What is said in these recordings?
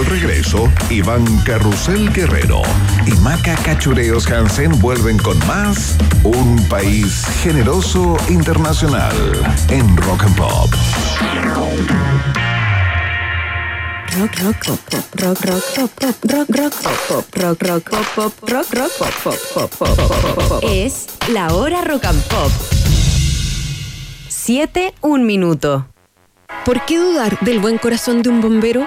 al regreso, Iván Carrusel Guerrero y Maca Cachureos Hansen vuelven con más Un País Generoso Internacional en Rock and Pop. Rock, rock, pop, pop, rock, rock, pop, pop, rock, rock, pop, pop, rock, rock, pop, pop, rock, rock, pop, pop, pop, pop, pop, pop. Es la hora rock and pop. Siete, un minuto. ¿Por qué dudar del buen corazón de un bombero?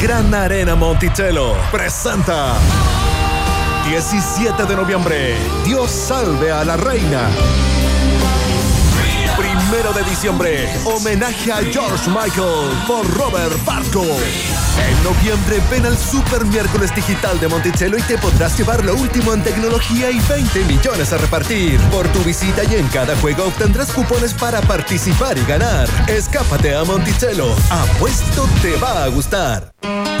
Gran Arena Monticello presenta 17 de noviembre. Dios salve a la reina. Primero de diciembre, homenaje a George Michael por Robert Barco. En noviembre ven al Super Miércoles Digital de Monticello y te podrás llevar lo último en tecnología y 20 millones a repartir. Por tu visita y en cada juego obtendrás cupones para participar y ganar. Escápate a Monticello. Apuesto te va a gustar.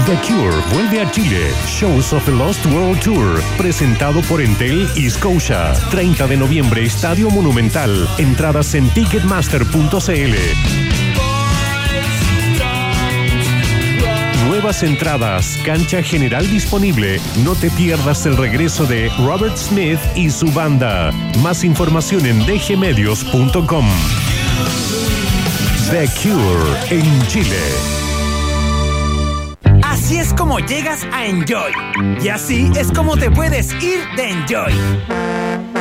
The Cure vuelve a Chile. Shows of the Lost World Tour. Presentado por Entel y Scotia. 30 de noviembre, Estadio Monumental. Entradas en ticketmaster.cl. Nuevas entradas, cancha general disponible. No te pierdas el regreso de Robert Smith y su banda. Más información en dgmedios.com. The Cure en Chile. Así es como llegas a Enjoy. Y así es como te puedes ir de Enjoy.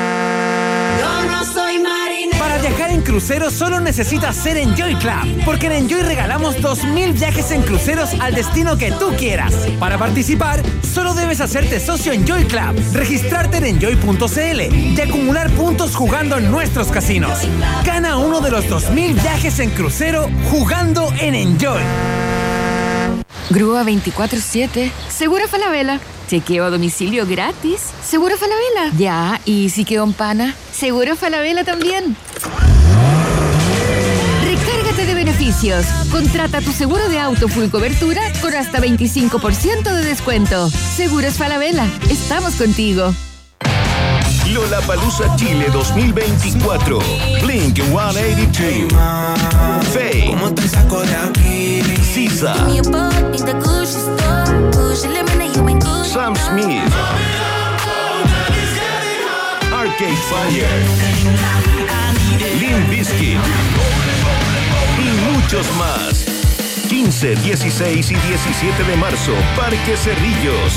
Crucero solo necesitas ser Enjoy Club, porque en Enjoy regalamos 2.000 viajes en cruceros al destino que tú quieras. Para participar, solo debes hacerte socio Enjoy Club, registrarte en enjoy.cl y acumular puntos jugando en nuestros casinos. Gana uno de los 2.000 viajes en crucero jugando en Enjoy. Grúa 24-7. Seguro Falabella. Chequeo a domicilio gratis. Seguro Falabella. Ya, ¿y si quedó en pana? Seguro Falabella también. Beneficios. Contrata tu seguro de auto full cobertura con hasta 25% de descuento. Seguros Falabella. Estamos contigo. Lollapalooza Chile 2024. Blink 182. Faye. Sisa. Sam Smith. Arcade Fire. Limp Bizkit. Muchos más. 15, 16 y 17 de marzo, Parque Cerrillos.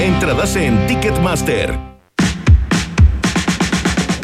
Entradas en Ticketmaster.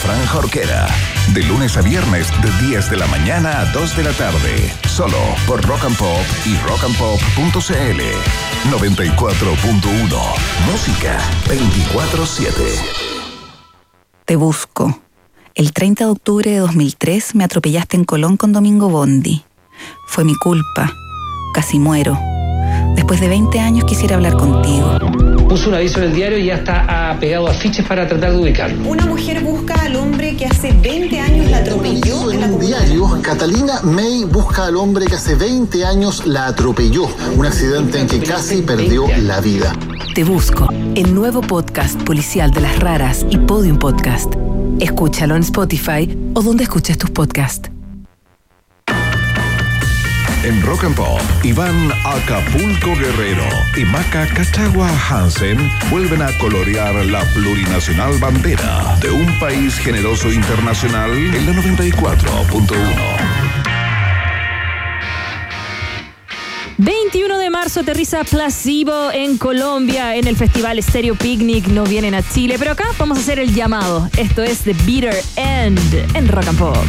Fran Jorquera. De lunes a viernes, de 10 de la mañana a 2 de la tarde. Solo por Rock and Pop y rockandpop.cl. 94.1. Música 24-7. Te busco. El 30 de octubre de 2003 me atropellaste en Colón con Domingo Bondi. Fue mi culpa. Casi muero. Después de 20 años quisiera hablar contigo. Puso un aviso en el diario y ya está ah, pegado afiches para tratar de ubicarlo. Una mujer busca al hombre que hace 20 años la atropelló en la En un diario, Catalina May busca al hombre que hace 20 años la atropelló. Un accidente en que casi perdió la vida. Te busco. El nuevo podcast policial de las raras y Podium Podcast. Escúchalo en Spotify o donde escuches tus podcasts. En Rock and Pop, Iván Acapulco Guerrero y Maca Cachagua Hansen vuelven a colorear la plurinacional bandera de un país generoso internacional en la 94.1. 21 de marzo aterriza Placebo en Colombia en el festival Stereo Picnic. No vienen a Chile, pero acá vamos a hacer el llamado. Esto es The Bitter End en Rock and Pop.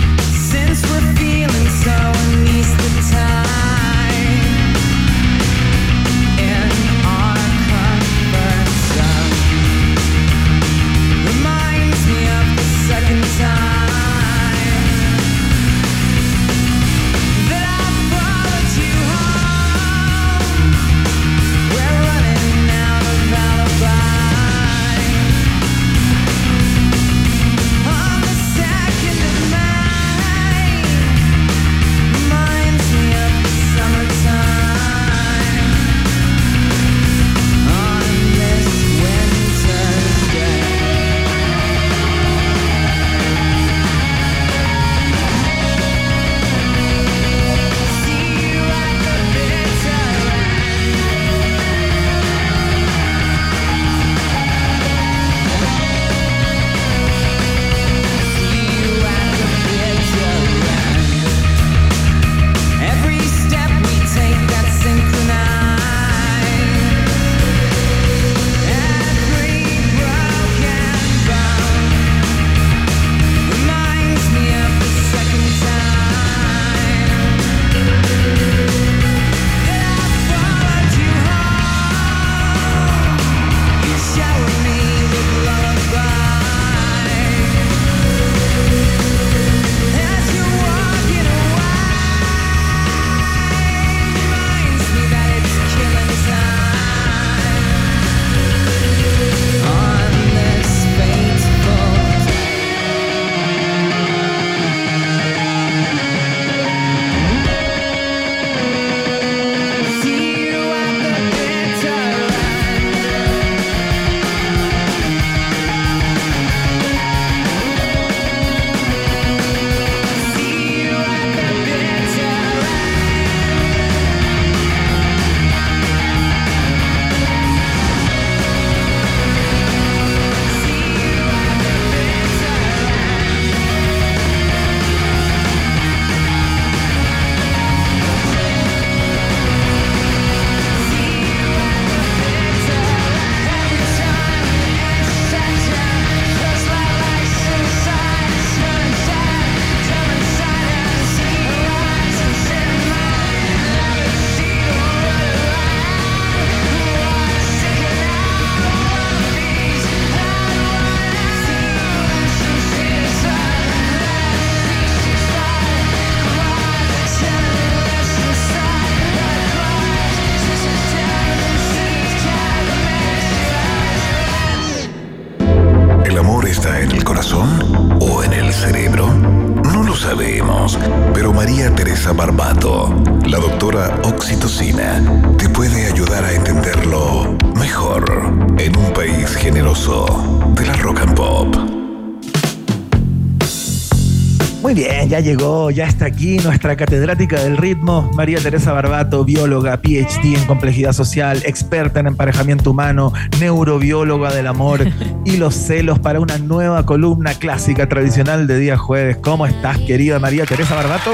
Ya está aquí nuestra catedrática del ritmo, María Teresa Barbato, bióloga, PhD en complejidad social, experta en emparejamiento humano, neurobióloga del amor y los celos para una nueva columna clásica tradicional de día jueves. ¿Cómo estás, querida María Teresa Barbato?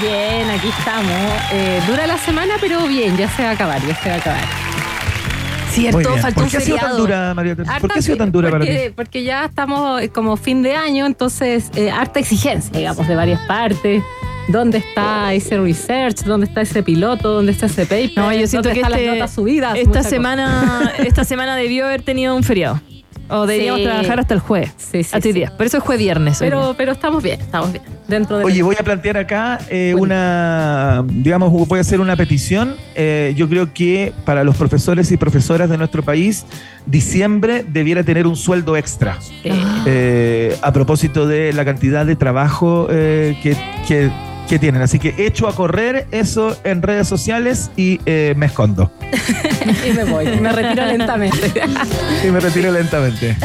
Bien, aquí estamos. Eh, dura la semana, pero bien, ya se va a acabar, ya se va a acabar. Muy bien. ¿Por qué ha sido tan dura, María Teresa? ¿Por qué ha sido tan dura para ti? porque, porque ya estamos eh, como fin de año, entonces eh, harta exigencia, digamos, de varias partes. ¿Dónde está ese research? ¿Dónde está ese piloto? ¿Dónde está ese paper? No, yo siento ¿Dónde que están este- las notas subidas? esta semana, esta semana debió haber tenido un feriado. O deberíamos Sí. trabajar hasta el jueves. Sí, sí, hasta hoy sí. día. Por eso es jueves viernes. hoy Pero, día. pero estamos bien, estamos bien. Dentro de Oye, voy a plantear acá eh, una, digamos, voy a hacer una petición. Eh, yo creo que para los profesores y profesoras de nuestro país, diciembre debiera tener un sueldo extra. Eh, a propósito de la cantidad de trabajo que, que- que tienen. Así que echo a correr eso en redes sociales y eh, me escondo. y me voy, me retiro lentamente. Y me retiro lentamente.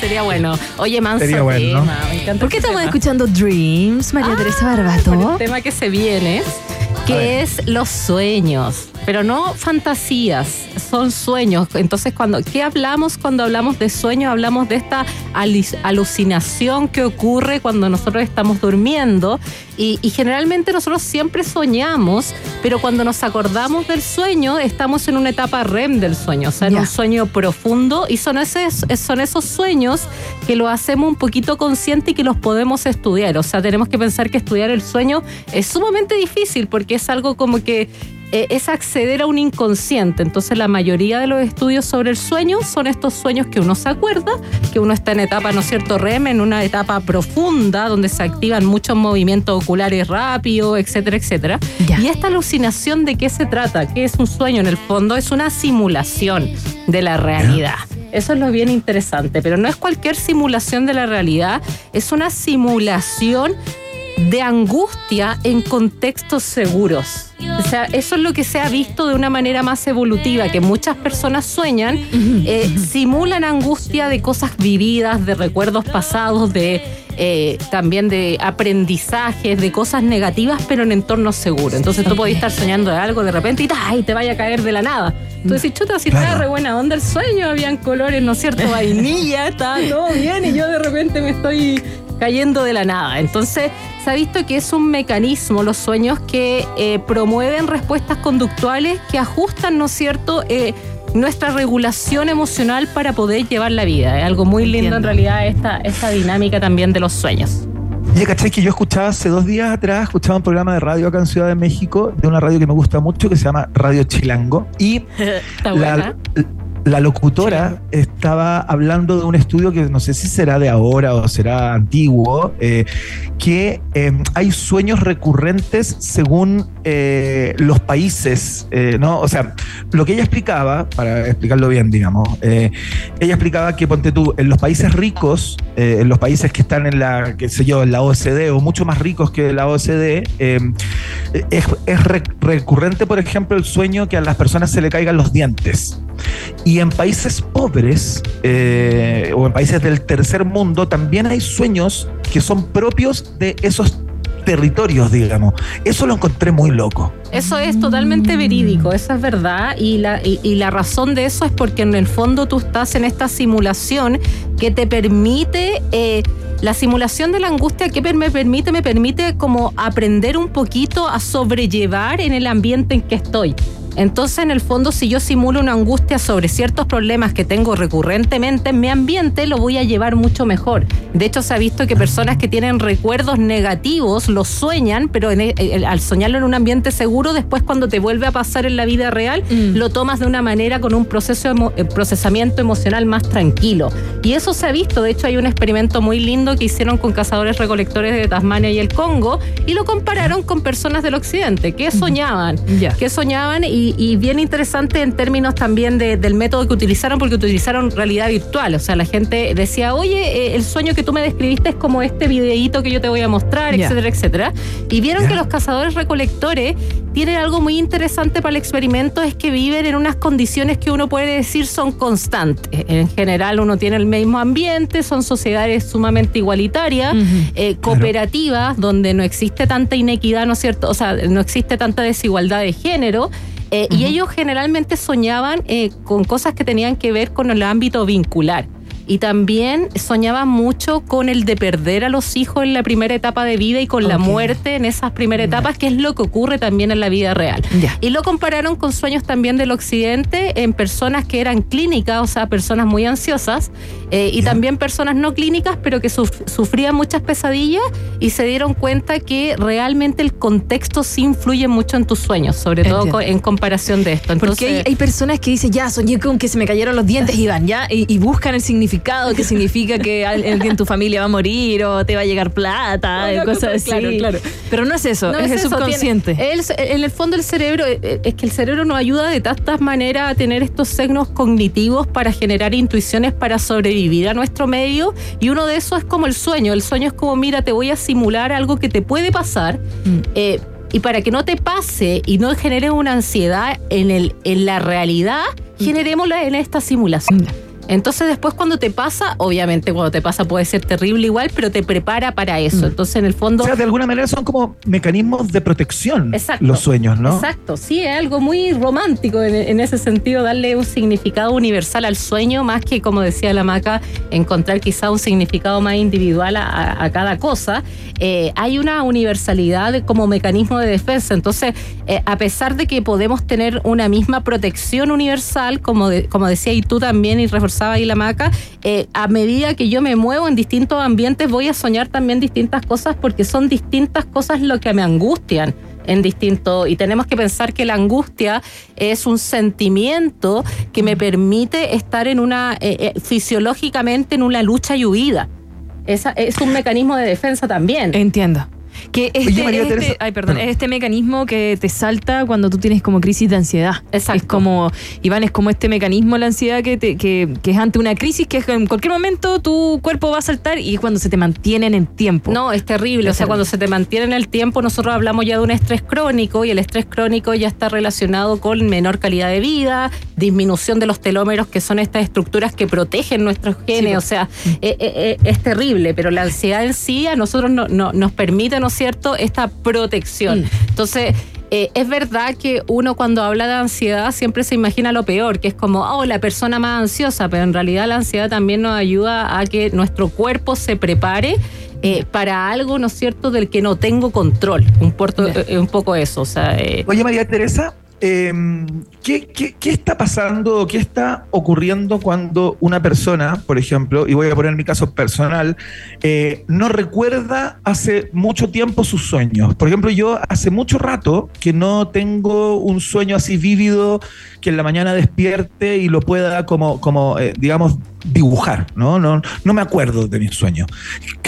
Sería bueno. Oye, manso Sería bueno, tema, me encanta ¿Por qué este estamos tema. escuchando Dreams, María Teresa Por Barbato? el tema que se viene, que es los sueños, pero no fantasías, son sueños. Entonces, cuando ¿qué hablamos cuando hablamos de sueños? Hablamos de esta alis- alucinación que ocurre cuando nosotros estamos durmiendo y, y generalmente nosotros siempre soñamos, pero cuando nos acordamos del sueño estamos en una etapa REM del sueño, o sea, en un sueño profundo y son, esos, son esos sueños que lo hacemos un poquito consciente y que los podemos estudiar. O sea, tenemos que pensar que estudiar el sueño es sumamente difícil porque es algo como que eh, es acceder a un inconsciente. Entonces, la mayoría de los estudios sobre el sueño son estos sueños que uno se acuerda, que uno está en etapa, ¿no es cierto?, REM, en una etapa profunda donde se activan muchos movimientos oculares rápidos, etcétera, etcétera. Y esta alucinación de qué se trata, qué es un sueño en el fondo, es una simulación de la realidad. Eso es lo bien interesante, pero no es cualquier simulación de la realidad, es una simulación de angustia en contextos seguros. O sea, eso es lo que se ha visto de una manera más evolutiva, que muchas personas sueñan, eh, simulan angustia de cosas vividas, de recuerdos pasados, de eh, también de aprendizajes, de cosas negativas, pero en entornos seguros. Entonces tú podés estar soñando de algo de repente y, ¡ay! te vaya a caer de la nada. Tú decís, chuta, si estaba re buena onda el sueño, habían colores, ¿no es cierto? Vainilla, estaba todo bien y yo de repente me estoy cayendo de la nada. Entonces, se ha visto que es un mecanismo, los sueños, que eh, promueven respuestas conductuales que ajustan, ¿no es cierto?, Eh, nuestra regulación emocional para poder llevar la vida. Es algo muy lindo en realidad esta, esta dinámica también de los sueños. Oye, ¿cachai? Que yo escuchaba hace dos días atrás, escuchaba un programa de radio acá en Ciudad de México, de una radio que me gusta mucho, que se llama Radio Chilango. Y Está la, buena. La locutora estaba hablando de un estudio que no sé si será de ahora o será antiguo, eh, que eh, hay sueños recurrentes según eh, los países, eh, ¿no? O sea, lo que ella explicaba, para explicarlo bien, digamos, ella explicaba que, ponte tú, en los países ricos, en los países que están en la, qué sé yo, en la OCDE o mucho más ricos que la OCDE, eh, es, es re- recurrente, por ejemplo, el sueño que a las personas se le caigan los dientes. Y en países pobres eh, o en países del tercer mundo también hay sueños que son propios de esos territorios, digamos. Eso lo encontré muy loco. Eso es totalmente verídico, eso es verdad. Y la, y, la razón de eso es porque en el fondo tú estás en esta simulación que te permite. eh, la simulación de la angustia que me permite, me permite como aprender un poquito a sobrellevar en el ambiente en que estoy. Entonces, en el fondo, si yo simulo una angustia sobre ciertos problemas que tengo recurrentemente en mi ambiente, lo voy a llevar mucho mejor. De hecho, se ha visto que personas que tienen recuerdos negativos los sueñan, pero en- eh, al soñarlo en un ambiente seguro, después cuando te vuelve a pasar en la vida real, lo tomas de una manera con un proceso emo- eh, procesamiento emocional más tranquilo. Y eso se ha visto. De hecho, hay un experimento muy lindo que hicieron con cazadores recolectores de Tasmania y el Congo y lo compararon con personas del occidente que soñaban, que soñaban y, y bien interesante en términos también de- del método que utilizaron porque utilizaron realidad virtual. O sea, la gente decía, oye, eh, el sueño que tú me describiste es como este videíto que yo te voy a mostrar, etcétera, etcétera. Y vieron que los cazadores recolectores tienen algo muy interesante para el experimento, es que viven en unas condiciones que uno puede decir son constantes. En general uno tiene el mismo ambiente, son sociedades sumamente igualitarias, eh, cooperativas, donde no existe tanta inequidad, ¿no es cierto? O sea, no existe tanta desigualdad de género. Eh, Y ellos generalmente soñaban eh, con cosas que tenían que ver con el ámbito vincular. Y también soñaban mucho con el de perder a los hijos en la primera etapa de vida y con la muerte en esas primeras etapas, que es lo que ocurre también en la vida real. Y lo compararon con sueños también del occidente en personas que eran clínicas, o sea, personas muy ansiosas, eh, y también personas no clínicas, pero que suf- sufrían muchas pesadillas y se dieron cuenta que realmente el contexto sí influye mucho en tus sueños, sobre todo Entiendo. en comparación de esto. Entonces, Porque hay, hay personas que dicen, ya, soñé con que se me cayeron los dientes y van, ya, y, y buscan el significado que significa que al- alguien en tu familia va a morir o te va a llegar plata, cosas cosa- así. claro, claro. Pero no es eso, No es, el eso, subconsciente. tiene- el- en el fondo el cerebro, eh, es que el cerebro nos ayuda de tantas maneras a tener estos signos cognitivos para generar intuiciones para sobrevivir a nuestro medio y uno de esos es como el sueño. El sueño es como, mira, te voy a simular algo que te puede pasar. eh, y para que no te pase y no genere una ansiedad en, el, en la realidad, generémosla en esta simulación. Entonces después cuando te pasa, obviamente cuando te pasa puede ser terrible igual, pero te prepara para eso. Entonces en el fondo... O sea, de alguna manera son como mecanismos de protección Exacto. los sueños, ¿no? Exacto, sí, es algo muy romántico en, en ese sentido, darle un significado universal al sueño, más que, como decía la maca, encontrar quizá un significado más individual a, cada cosa. Eh, hay una universalidad como mecanismo de defensa. Entonces, eh, a pesar de que podemos tener una misma protección universal, como, de- como decía y tú también, y ahí la maca, eh, a medida que yo me muevo en distintos ambientes, voy a soñar también distintas cosas porque son distintas cosas lo que me angustian en distinto y tenemos que pensar que la angustia es un sentimiento que me permite estar en una eh, eh, fisiológicamente en una lucha y huida. Esa, es un mecanismo de defensa también. Entiendo. Que este, María este- Teresa. ay, perdón, es este mecanismo que te salta cuando tú tienes como crisis de ansiedad. Es como, Iván, es como este mecanismo de la ansiedad que, te- que, que es ante una crisis que en cualquier momento tu cuerpo va a saltar y es cuando se te mantiene en el tiempo. No, es terrible. O sea, cuando se te mantiene en el tiempo, nosotros hablamos ya de un estrés crónico y el estrés crónico ya está relacionado con menor calidad de vida, disminución de los telómeros, que son estas estructuras que protegen nuestros genes. o sea, eh, eh, eh, es terrible, pero la ansiedad en sí a nosotros no, no- nos permite, ¿no es cierto?, esta protección. Entonces, eh, es verdad que uno cuando habla de ansiedad siempre se imagina lo peor, que es como, oh, la persona más ansiosa, pero en realidad la ansiedad también nos ayuda a que nuestro cuerpo se prepare eh, para algo, ¿no es cierto?, del que no tengo control. Un, eh, un poco eso, o sea... Oye, María Teresa, ¿qué, qué, qué está pasando, qué está ocurriendo cuando una persona, por ejemplo, y voy a poner mi caso personal, eh, no recuerda hace mucho tiempo sus sueños? Por ejemplo, yo hace mucho rato que no tengo un sueño así vívido que en la mañana despierte y lo pueda como, como eh, digamos, dibujar, ¿no? ¿no? No me acuerdo de mis sueños.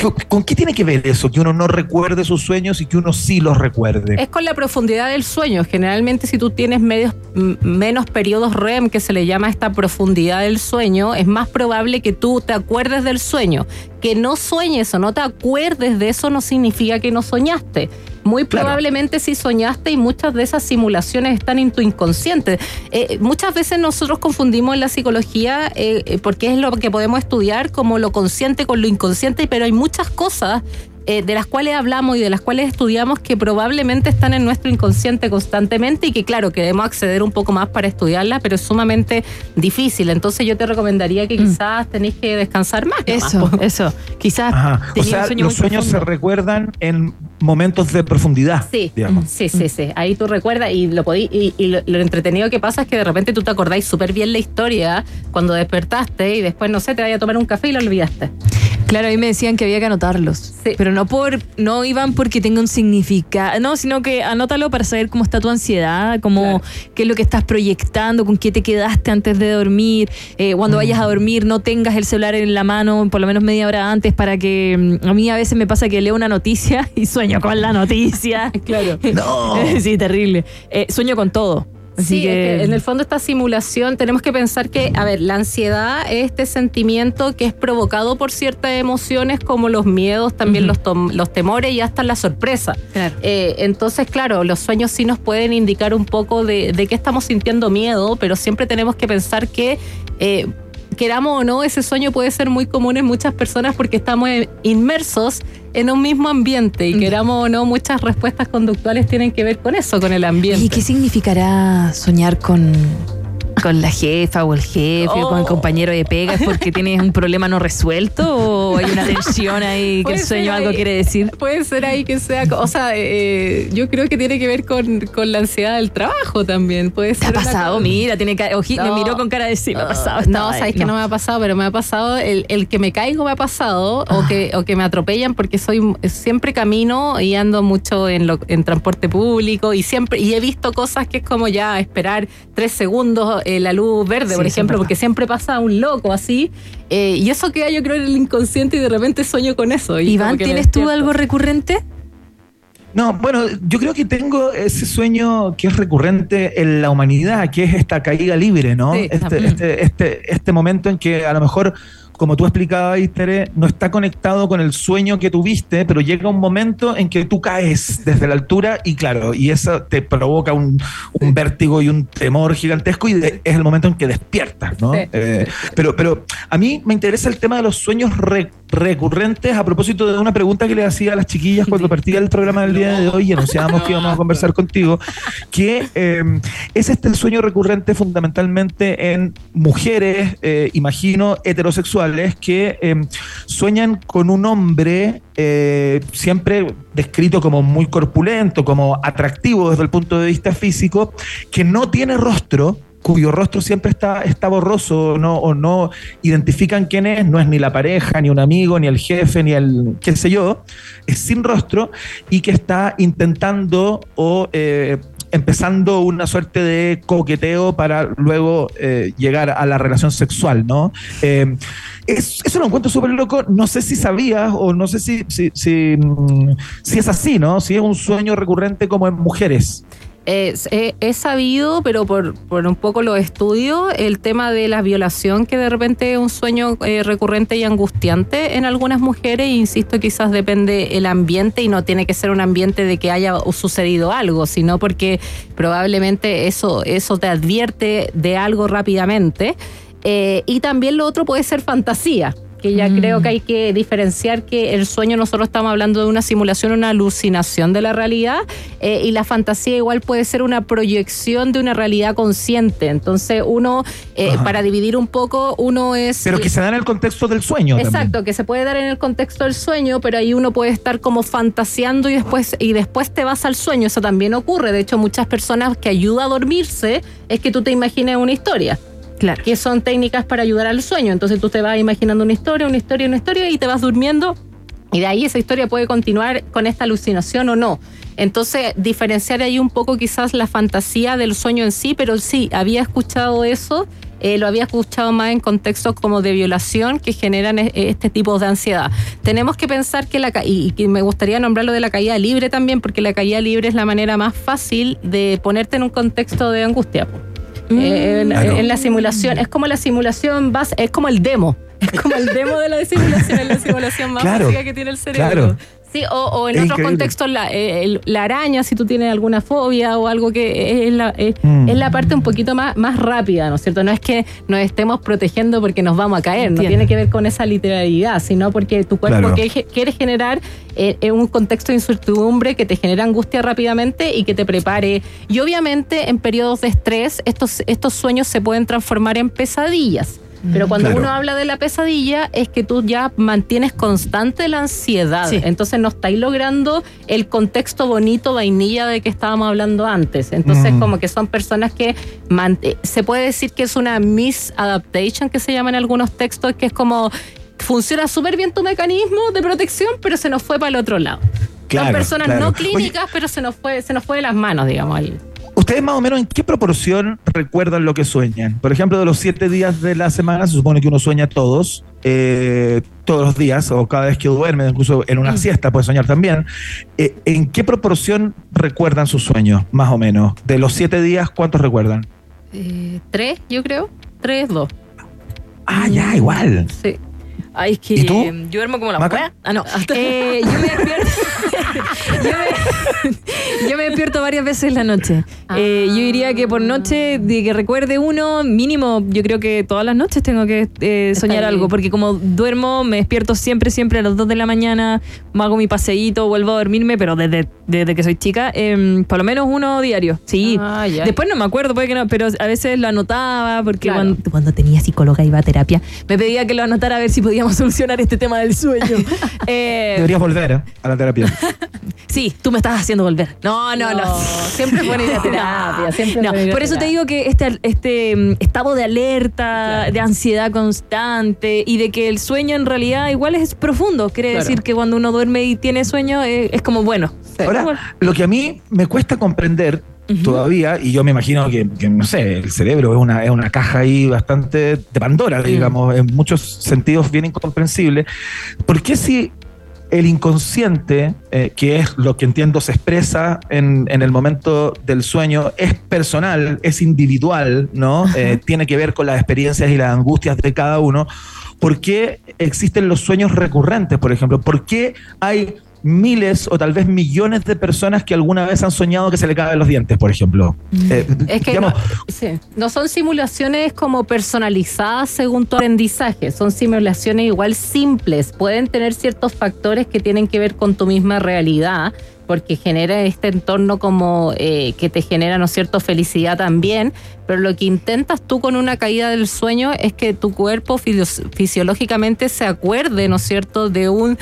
¿Con- ¿Con qué tiene que ver eso? Que uno no recuerde sus sueños y que uno sí los recuerde. Es con la profundidad del sueño. Generalmente si tú tienes menos periodos REM, que se le llama esta profundidad del sueño, es más probable que tú te acuerdes del sueño. Que no sueñes o no te acuerdes de eso no significa que no soñaste. Muy probablemente sí soñaste y muchas de esas simulaciones están en tu inconsciente. Eh, muchas veces nosotros confundimos en la psicología eh, eh, porque es lo que podemos estudiar como lo consciente con lo inconsciente, pero hay muchas cosas eh, de las cuales hablamos y de las cuales estudiamos que probablemente están en nuestro inconsciente constantemente y que claro, que debemos acceder un poco más para estudiarlas, pero es sumamente difícil. Entonces yo te recomendaría que quizás tenéis que descansar más. Eso, eso. Quizás. O sea, los sueños se recuerdan en momentos de profundidad. Sí, digamos. sí, sí, sí. Ahí tú recuerdas y lo podí, y, y lo, lo entretenido que pasa es que de repente tú te acordáis súper bien la historia cuando despertaste y después, no sé, te vayas a tomar un café y lo olvidaste. Claro, a mí me decían que había que anotarlos. Pero no por, no iban porque tenga un significado, no, sino que anótalo para saber cómo está tu ansiedad, cómo, qué es lo que estás proyectando, con qué te quedaste antes de dormir. Eh, cuando vayas a dormir, no tengas el celular en la mano por lo menos media hora antes para que mm, a mí a veces me pasa que leo una noticia y sueño con la noticia. claro. No. sí, terrible. Eh, sueño con todo. Así sí, que, es que en el fondo esta simulación tenemos que pensar que, a ver, la ansiedad es este sentimiento que es provocado por ciertas emociones como los miedos, también los, los temores y hasta la sorpresa. Eh, entonces, claro, los sueños sí nos pueden indicar un poco de, de qué estamos sintiendo miedo, pero siempre tenemos que pensar que... eh, Queramos o no, ese sueño puede ser muy común en muchas personas porque estamos inmersos en un mismo ambiente y queramos o no, muchas respuestas conductuales tienen que ver con eso, con el ambiente. ¿Y qué significará soñar con, con la jefa o el jefe o con el Oh. compañero de pega? ¿Es porque tienes un problema no resuelto o hay una tensión ahí que el sueño ser algo ahí. quiere decir? Puede ser ahí que sea, o sea, eh, yo creo que tiene que ver con, con la ansiedad del trabajo también. Puede ¿Te ha ser pasado? cosa- Mira, tiene me miró con cara de sí, me ha pasado. No, sabes que no me ha pasado, pero me ha pasado el, el que me caigo me ha pasado Ah. o que o que me atropellan porque soy siempre camino y ando mucho en lo, en transporte público y siempre y he visto cosas que es como ya esperar tres segundos eh, la luz verde, Sí, por ejemplo, porque siempre pasa un loco así eh, y eso queda yo creo en el inconsciente y de repente sueño con eso. y Iván, ¿tienes tú algo recurrente? No, bueno, yo creo que tengo ese sueño que es recurrente en la humanidad, que es esta caída libre, ¿no? Sí, este, este, este, este momento en que a lo mejor como tú explicabas, Tere, no está conectado con el sueño que tuviste, pero llega un momento en que tú caes desde la altura y claro, y eso te provoca un, un vértigo y un temor gigantesco y de- es el momento en que despiertas, ¿no? Sí. Eh, pero, pero a mí me interesa el tema de los sueños re- recurrentes a propósito de una pregunta que le hacía a las chiquillas cuando partía el programa del día de hoy y anunciábamos que íbamos a conversar contigo, que eh, es este el sueño recurrente fundamentalmente en mujeres, eh, imagino, heterosexuales, que eh, sueñan con un hombre eh, siempre descrito como muy corpulento, como atractivo desde el punto de vista físico, que no tiene rostro, cuyo rostro siempre está, está borroso ¿no? o no identifican quién es, no es ni la pareja, ni un amigo, ni el jefe, ni el qué sé yo, es sin rostro y que está intentando o eh, empezando una suerte de coqueteo para luego eh, llegar a la relación sexual, ¿no? Eh, es, eso lo encuentro súper loco. No sé si sabías o no sé si, si, si, mm, si es así, ¿no? Si es un sueño recurrente como en mujeres. Es- he, he sabido, pero por, un poco lo estudio, el tema de la violación, que de repente es un sueño eh, recurrente y angustiante en algunas mujeres. E insisto, quizás depende el ambiente y no tiene que ser un ambiente de que haya sucedido algo, sino porque probablemente eso, eso te advierte de algo rápidamente. Eh, y también lo otro puede ser fantasía que ya Mm. creo que hay que diferenciar que el sueño nosotros estamos hablando de una simulación, una alucinación de la realidad eh, y la fantasía igual puede ser una proyección de una realidad consciente. Entonces uno, eh, para dividir un poco, uno es... Pero que se da en el contexto del sueño. también. Exacto, que se puede dar en el contexto del sueño, pero ahí uno puede estar como fantaseando y después, y después te vas al sueño. Eso también ocurre. De hecho, muchas personas que ayuda a dormirse es que tú te imagines una historia. Claro. Que son técnicas para ayudar al sueño. Entonces tú te vas imaginando una historia, una historia, una historia y te vas durmiendo. Y de ahí esa historia puede continuar con esta alucinación o no. Entonces, diferenciar ahí un poco quizás la fantasía del sueño en sí, pero sí, había escuchado eso, eh, lo había escuchado más en contextos como de violación que generan e- este tipo de ansiedad. Tenemos que pensar que la y y que me gustaría nombrarlo de la caída libre también, porque la caída libre es la manera más fácil de ponerte en un contexto de angustia. Eh, en, Claro. en la simulación, es como la simulación base, es como el demo. Es como el demo de la simulación, es la simulación más Claro, básica que tiene el cerebro. claro. Sí, o, o en Es otros increíble. contextos la, eh, el- la araña, si tú tienes alguna fobia o algo que es la, es, Mm. es la parte un poquito más, más rápida, ¿no es cierto? No es que nos estemos protegiendo porque nos vamos a caer, no tiene que ver con esa literalidad, sino porque tu cuerpo Claro. que- quiere generar eh, en un contexto de incertidumbre que te genera angustia rápidamente y que te prepare. Y obviamente en periodos de estrés estos, estos sueños se pueden transformar en pesadillas. Pero cuando Claro. uno habla de la pesadilla es que tú ya mantienes constante la ansiedad. Sí. Entonces no estáis logrando el contexto bonito vainilla de que estábamos hablando antes. Entonces Mm. como que son personas que eh, se puede decir que es una misadaptation que se llama en algunos textos, que es como funciona súper bien tu mecanismo de protección, pero se nos fue para el otro lado. Claro, son personas claro. no clínicas, pero se nos fue, se nos fue de las manos, digamos. el- ¿Ustedes más o menos en qué proporción recuerdan lo que sueñan? Por ejemplo, de los siete días de la semana se supone que uno sueña todos, eh, todos los días o cada vez que duerme, incluso en una siesta puede soñar también. Eh, ¿En qué proporción recuerdan sus sueños, más o menos? De los siete días, ¿cuántos recuerdan? eh, tres, yo creo. Tres, dos. Ah, ya, igual. Sí. Ay, es que ¿Y tú? eh, yo duermo como la ¿Maca? Ah, no. Yo me despierto. yo, me, yo me despierto varias veces en la noche. Eh, yo diría que por noche, de que recuerde uno, mínimo, yo creo que todas las noches tengo que eh, soñar algo, porque como duermo, me despierto siempre, siempre a las 2 de la mañana, me hago mi paseíto, vuelvo a dormirme, pero desde, desde que soy chica, em, por lo menos uno diario. Sí. Ah, ya. Después no me acuerdo, puede que no, pero a veces lo anotaba, porque Claro. cuando, cuando tenía psicóloga iba a terapia, me pedía que lo anotara a ver si podíamos solucionar este tema del sueño. Eh, Deberías volver ¿eh? a la terapia. sí, tú me estás haciendo volver. No, no, no. Siempre es bueno ir a terapia. Siempre No, por eso te digo que este, este mm, estado de alerta, de ansiedad constante y de que el sueño en realidad igual es profundo. Quiere Claro. decir que cuando uno duerme y tiene sueño eh, es como bueno. Ahora, lo que a mí me cuesta comprender todavía, y yo me imagino que, que, no sé, el cerebro es una, es una caja ahí bastante de Pandora, digamos, en muchos sentidos bien incomprensible. ¿Por qué si el inconsciente, eh, que es lo que entiendo se expresa en, en el momento del sueño, es personal, es individual, ¿no? Eh, tiene que ver con las experiencias y las angustias de cada uno. ¿Por qué existen los sueños recurrentes, por ejemplo? ¿Por qué hay miles o tal vez millones de personas que alguna vez han soñado que se le caen los dientes, por ejemplo? Eh, Es que digamos, no, sí, no son simulaciones como personalizadas según tu aprendizaje, son simulaciones igual simples, pueden tener ciertos factores que tienen que ver con tu misma realidad, porque genera este entorno como eh, que te genera, ¿no es cierto?, felicidad también, pero lo que intentas tú con una caída del sueño es que tu cuerpo fisiológicamente se acuerde, ¿no es cierto?, de un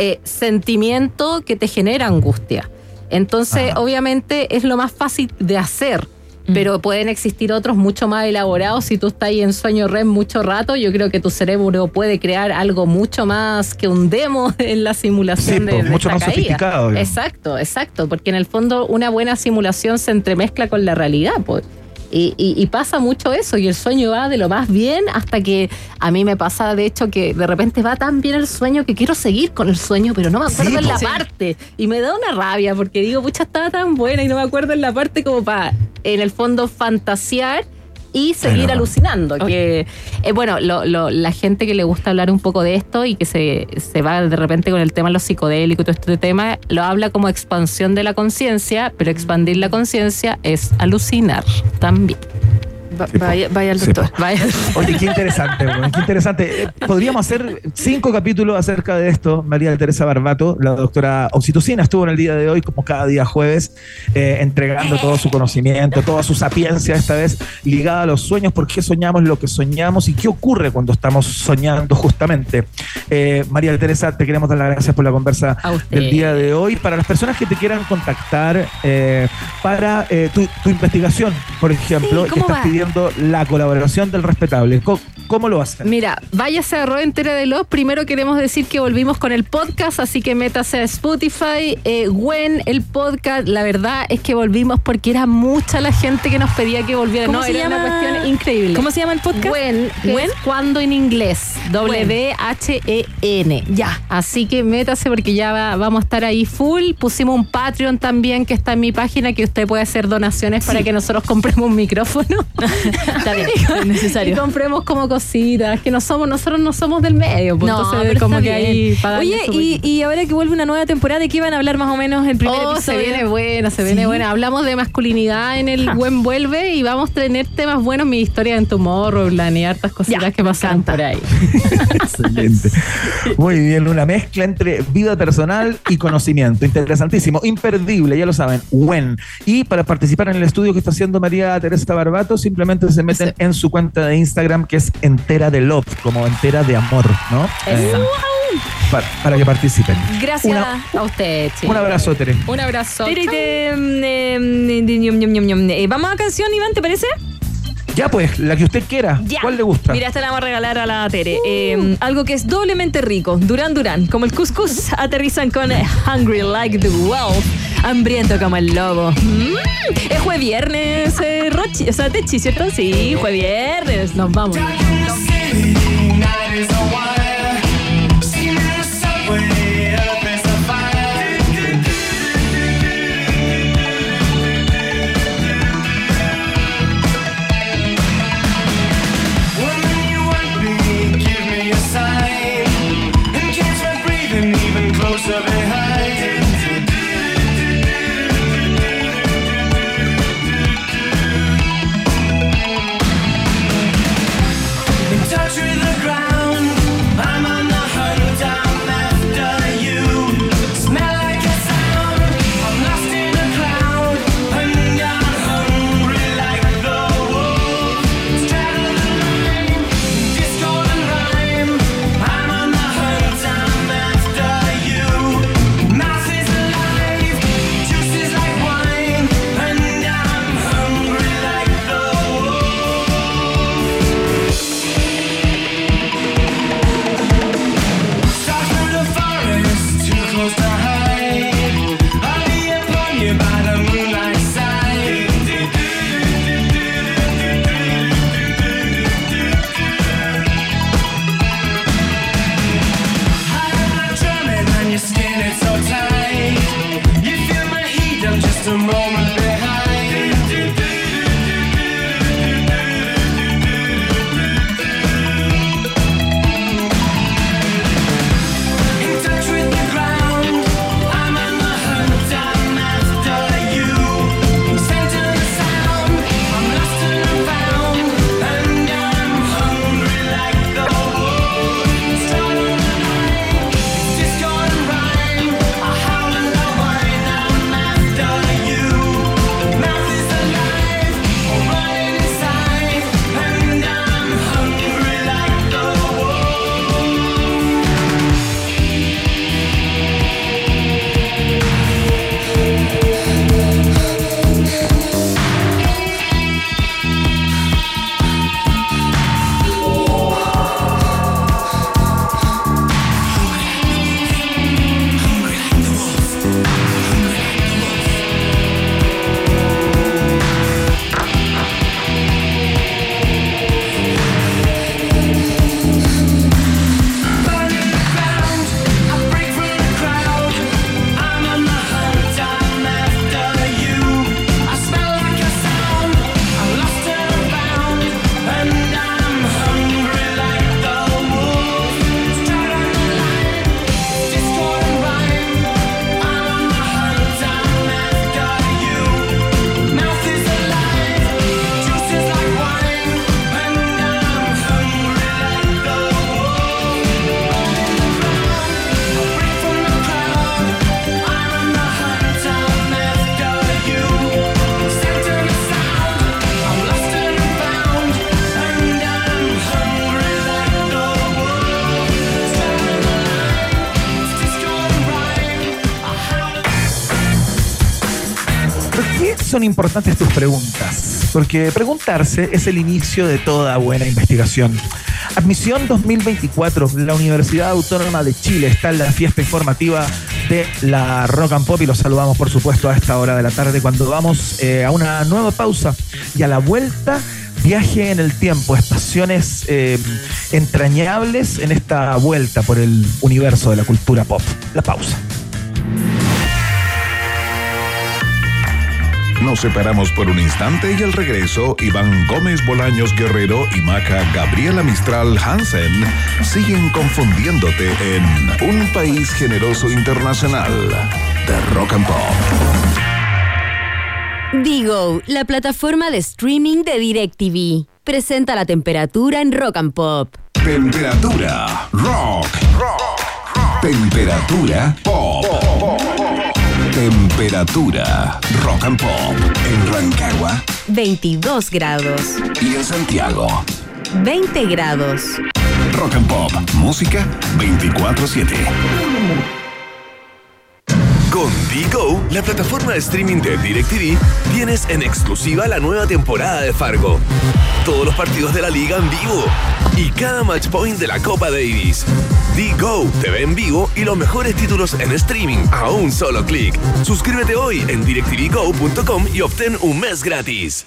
eh, sentimiento que te genera angustia. Entonces, obviamente, es lo más fácil de hacer. Pero pueden existir otros mucho más elaborados. Si tú estás ahí en sueño REM mucho rato, yo creo que tu cerebro puede crear algo mucho más que un demo en la simulación Sí, de, pues, de mucho esta más caída. sofisticado, digamos. Exacto, exacto. Porque en el fondo una buena simulación se entremezcla con la realidad. pues. Y, y- y pasa mucho eso, y el sueño va de lo más bien hasta que a mí me pasa, de hecho, que de repente va tan bien el sueño que quiero seguir con el sueño, pero no me acuerdo Sí, en la po. parte. Y me da una rabia porque digo, pucha, estaba tan buena y no me acuerdo en la parte como para, en el fondo, fantasear y seguir alucinando. Que, eh, bueno, lo- lo- la gente que le gusta hablar un poco de esto y que se, se va de repente con el tema de los psicodélicos y todo este tema, lo habla como expansión de la conciencia, pero expandir la conciencia es alucinar también. Va- vaya, vaya al doctor. Vaya. Oye, qué interesante, qué interesante. Eh, Podríamos hacer cinco capítulos acerca de esto. María Teresa Barbato, la doctora Oxitocina, estuvo en el día de hoy, como cada día jueves, eh, entregando todo su conocimiento, toda su sapiencia, esta vez ligada a los sueños, por qué soñamos lo que soñamos y qué ocurre cuando estamos soñando justamente. Eh, María Teresa, te queremos dar las gracias por la conversa del día de hoy. Para las personas que te quieran contactar eh, para eh, tu, tu investigación, por ejemplo, Sí, que ¿cómo estás va? pidiendo la colaboración del respetable, ¿cómo, lo hacen? Mira, váyase a entera de los. Primero queremos decir que volvimos con el podcast, así que métase a Spotify. Eh, Gwen, el podcast, la verdad es que volvimos porque era mucha la gente que nos pedía que volviera. ¿Cómo no, se era una cuestión increíble. ¿Cómo se llama el podcast? Gwen, Gwen. cuando en inglés. W-H-E-N. Ya. Así que métase porque ya va- vamos a estar ahí full. Pusimos un Patreon también que está en mi página que usted puede hacer donaciones para que nosotros compremos un micrófono. Está bien, es necesario. Y compremos como cositas, que no somos, nosotros no somos del medio, pues, No, entonces pero como que bien. ahí Oye, y, y ahora que vuelve una nueva temporada, ¿de qué van a hablar más o menos el primer Oh, episodio? se viene buena, se Sí. viene buena. Hablamos de masculinidad en el Buen Vuelve y vamos a tener temas buenos, mi historia en Tomorrowland y hartas cositas que pasaron por ahí. Excelente. Muy bien, una mezcla entre vida personal y conocimiento. Interesantísimo, imperdible, ya lo saben. When. Y para participar en el estudio que está haciendo María Teresa Barbato, simplemente se meten en su cuenta de Instagram que es entera de love, como entera de amor, ¿no? Eso. pa- para que participen. Gracias. Una- A usted, sí. un abrazo, Tere. Un abrazo. Tere, te- eh, ñom, ñom, ñom. Eh, Vamos a canción, Iván, ¿te parece? Ya pues, la que usted quiera. Ya. ¿Cuál le gusta? Mira, esta la vamos a regalar a la Tere. Eh, algo que es doblemente rico. Durán Durán. Como el couscous, aterrizan con Hungry Like the Wolf. Hambriento como el lobo. Mm, Es jueves viernes, eh, Rochi. O sea, Techi, ¿cierto? Sí, jueves viernes. Nos vamos. Importantes tus preguntas, porque preguntarse es el inicio de toda buena investigación. Admisión 2024, la Universidad Autónoma de Chile está en la fiesta informativa de la Rock and Pop y los saludamos por supuesto a esta hora de la tarde cuando vamos eh, a una nueva pausa y a la vuelta viaje en el tiempo, estaciones eh, entrañables en esta vuelta por el universo de la cultura pop. La pausa. Nos separamos por un instante y al regreso, Iván Gómez Bolaños Guerrero y Maca Gabriela Mistral Hansen siguen confundiéndote en Un País Generoso Internacional de Rock and Pop. Digo, la plataforma de streaming de DirecTV. Presenta la temperatura en Rock and Pop. Temperatura rock. Temperatura pop. Temperatura rock and pop en Rancagua 22 grados. y en Santiago. 20 grados. Rock and pop, música 24/7. Con Digo, la plataforma de streaming de DirecTV, tienes en exclusiva la nueva temporada de Fargo. Todos los partidos de la liga en vivo y cada match point de la Copa Davis. Digo te ve en vivo y los mejores títulos en streaming a un solo clic. Suscríbete hoy en directvgo.com y obtén un mes gratis.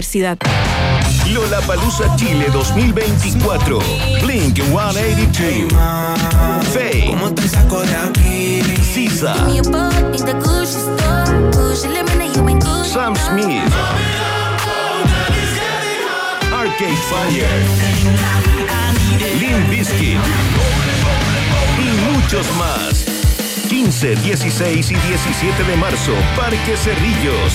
Lollapalooza Chile 2024. Blink 182. Faye. Sisa. Sam Smith. Arcade Fire. Limp Bizkit. Y muchos más. 15, 16 y 17 de marzo, Parque Cerrillos.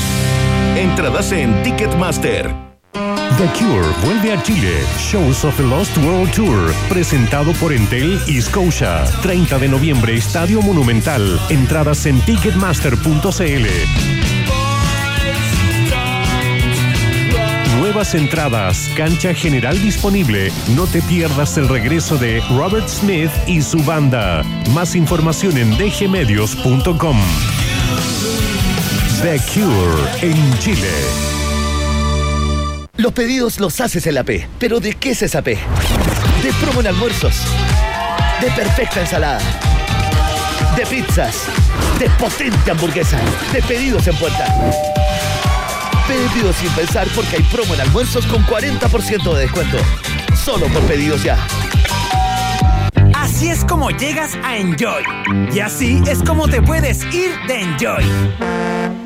Entradas en Ticketmaster. The Cure vuelve a Chile. Shows of the Lost World Tour. Presentado por Entel y Scotia. 30 de noviembre, Estadio Monumental. Entradas en ticketmaster.cl. Nuevas entradas, cancha general disponible. No te pierdas el regreso de Robert Smith y su banda. Más información en dgmedios.com. The Cure en Chile. Los pedidos los haces en la P. ¿Pero de qué es esa P? De promo en almuerzos. De perfecta ensalada. De pizzas. De potente hamburguesa. De pedidos en puerta. Pedidos sin pensar porque hay promo en almuerzos con 40% de descuento. Solo por pedidos ya. Así es como llegas a Enjoy. Y así es como te puedes ir de Enjoy.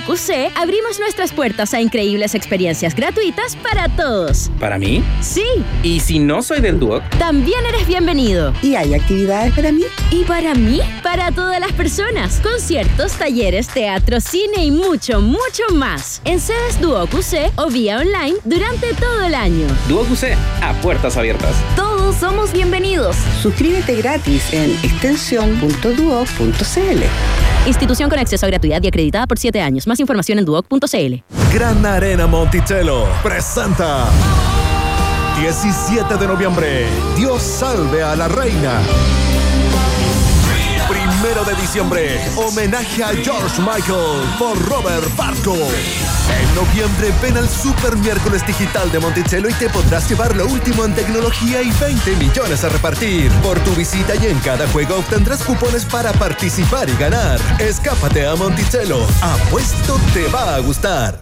QC abrimos nuestras puertas a increíbles experiencias gratuitas para todos. ¿Para mí? Sí, ¿Y si no soy del Duoc? también eres bienvenido. ¿Y hay actividades para mí? ¿Y para mí? Para todas las personas. Conciertos, talleres, teatro, cine y mucho, mucho más. En sedes Duo QC o vía online durante todo el año. Duoc UC, a puertas abiertas. Todos somos bienvenidos. Suscríbete gratis en extensión.duo.cl. Institución con acceso a gratuidad y acreditada por 7 años. Más información en duoc.cl. Gran Arena Monticello presenta 17 de noviembre. Dios salve a la reina. Primero de diciembre, homenaje a George Michael por Robert Barco. En noviembre, ven al Super Miércoles Digital de Monticello y te podrás llevar lo último en tecnología y 20 millones a repartir. Por tu visita y en cada juego obtendrás cupones para participar y ganar. Escápate a Monticello. Apuesto te va a gustar.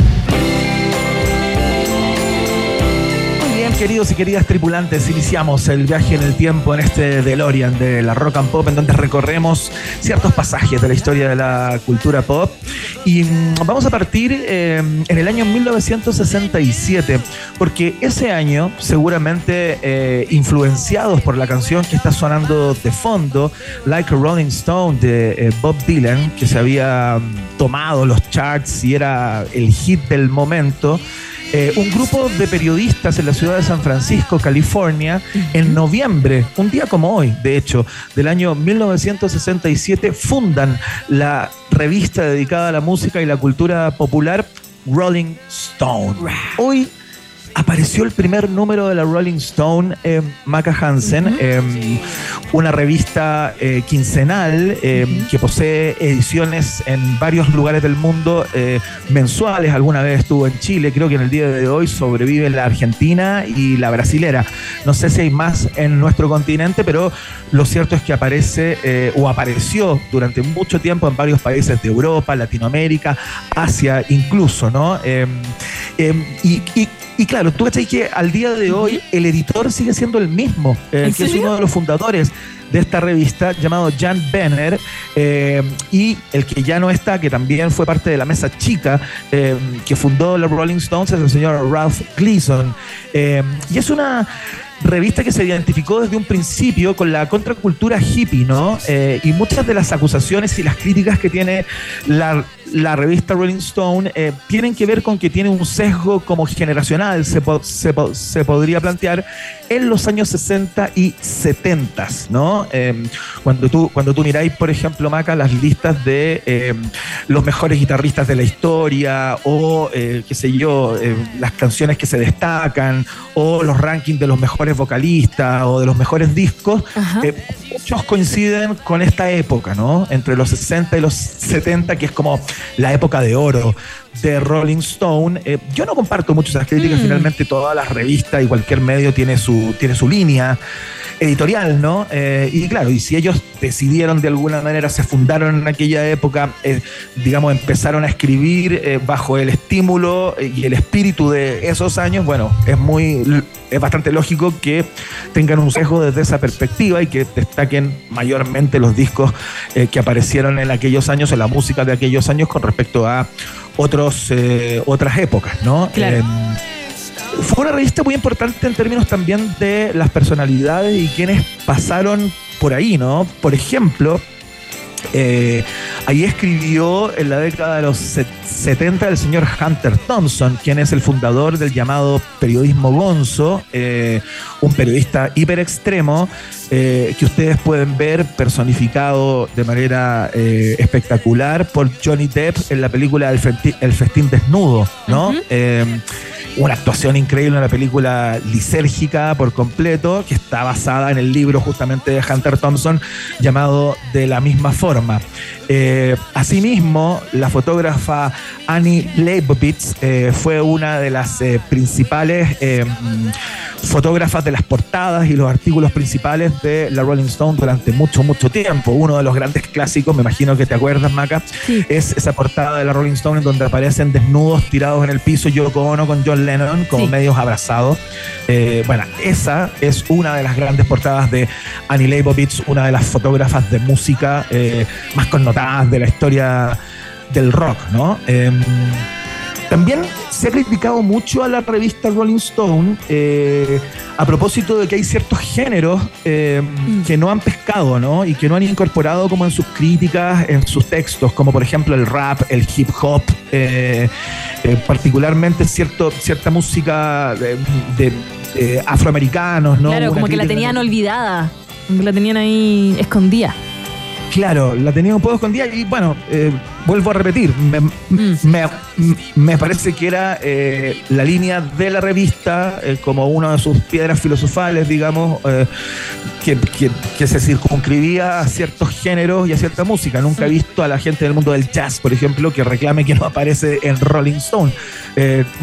Queridos y queridas tripulantes, iniciamos el viaje en el tiempo en este DeLorean de la Rock and Pop, en donde recorremos ciertos pasajes de la historia de la cultura pop. Y mm, vamos a partir eh, en el año 1967, porque ese año, seguramente eh, influenciados por la canción que está sonando de fondo, Like a Rolling Stone de eh, Bob Dylan, que se había mm, tomado los charts y era el hit del momento. Eh, un grupo de periodistas en la ciudad de San Francisco, California, en noviembre, un día como hoy, de hecho, del año 1967, fundan la revista dedicada a la música y la cultura popular Rolling Stone. Hoy apareció el primer número de la Rolling Stone, eh, Maca Hansen, eh, una revista eh, quincenal eh, que posee ediciones en varios lugares del mundo mensuales. Alguna vez estuvo en Chile, creo que en el día de hoy sobrevive la Argentina y la brasilera. No sé si hay más en nuestro continente, pero lo cierto es que aparece o apareció durante mucho tiempo en varios países de Europa, Latinoamérica, Asia incluso, ¿no? Y, y- y claro, tú cachai que al día de hoy el editor sigue siendo el mismo, eh, ¿En que es uno de los fundadores de esta revista llamado Jan Benner eh, y el que ya no está, que también fue parte de la mesa chica eh, que fundó la Rolling Stones es el señor Ralph Gleason. Eh, y es una revista que se identificó desde un principio con la contracultura hippie, ¿no? Y muchas de las acusaciones y las críticas que tiene la, la revista Rolling Stone eh, tienen que ver con que tiene un sesgo como generacional, se, po- se, po- se podría plantear, en los años 60 y 70, ¿no? Eh, cuando, tú, cuando tú miráis, por ejemplo, Maca, las listas de eh, los mejores guitarristas de la historia o, eh, qué sé yo, eh, las canciones que se destacan o los rankings de los mejores vocalistas o de los mejores discos, eh, muchos coinciden con esta época, ¿no? Entre los 60 y los 70, que es como la época de oro de Rolling Stone. Eh, yo no comparto mucho esas críticas, Mm. finalmente todas las revistas y cualquier medio tiene su, tiene su línea editorial, ¿no? Eh, y claro, y si ellos decidieron de alguna manera, se fundaron en aquella época, eh, digamos, empezaron a escribir bajo el estímulo y el espíritu de esos años, bueno, es muy, es bastante lógico que tengan un sesgo desde esa perspectiva y que destaquen mayormente los discos que aparecieron en aquellos años, en la música de aquellos años con respecto a otros, eh, otras épocas, ¿no? Claro. Em, fue una revista muy importante en términos también de las personalidades y quienes pasaron por ahí, ¿no? Por ejemplo, eh, ahí escribió en la década de los se- 70 el señor Hunter Thompson, quien es el fundador del llamado periodismo gonzo, eh, un periodista hiper extremo eh, que ustedes pueden ver personificado de manera eh, espectacular por Johnny Depp en la película El, Festín Desnudo, ¿no? Una actuación increíble, una película lisérgica por completo, que está basada en el libro justamente de Hunter Thompson llamado De la misma forma. Asimismo, la fotógrafa Annie Leibovitz eh, fue una de las eh, principales eh, fotógrafas de las portadas y los artículos principales de la Rolling Stone durante mucho, mucho tiempo. Uno de los grandes clásicos, me imagino que te acuerdas, Maca, es esa portada de la Rolling Stone en donde aparecen desnudos tirados en el piso Yoko Ono con John Lennon como medios abrazados. Bueno, esa es una de las grandes portadas de Annie Leibovitz, una de las fotógrafas de música más connotadas de la historia del rock, ¿no? Em, También se ha criticado mucho a la revista Rolling Stone eh, a propósito de que hay ciertos géneros eh, que no han pescado, ¿no? Y que no han incorporado como en sus críticas, en sus textos, como por ejemplo el rap, el hip hop, eh, eh, particularmente cierto, cierta música de, afroamericanos, ¿no? Claro, Una como que la tenían olvidada. Que la tenían ahí escondida. Claro, la tenía un poco escondida y bueno, eh, vuelvo a repetir, me, me- me parece que era eh, la línea de la revista eh, como una de sus piedras filosofales, digamos, que, que- que se circunscribía a ciertos géneros y a cierta música. Nunca he visto a la gente del mundo del jazz, por ejemplo, que reclame que no aparece en Rolling Stone.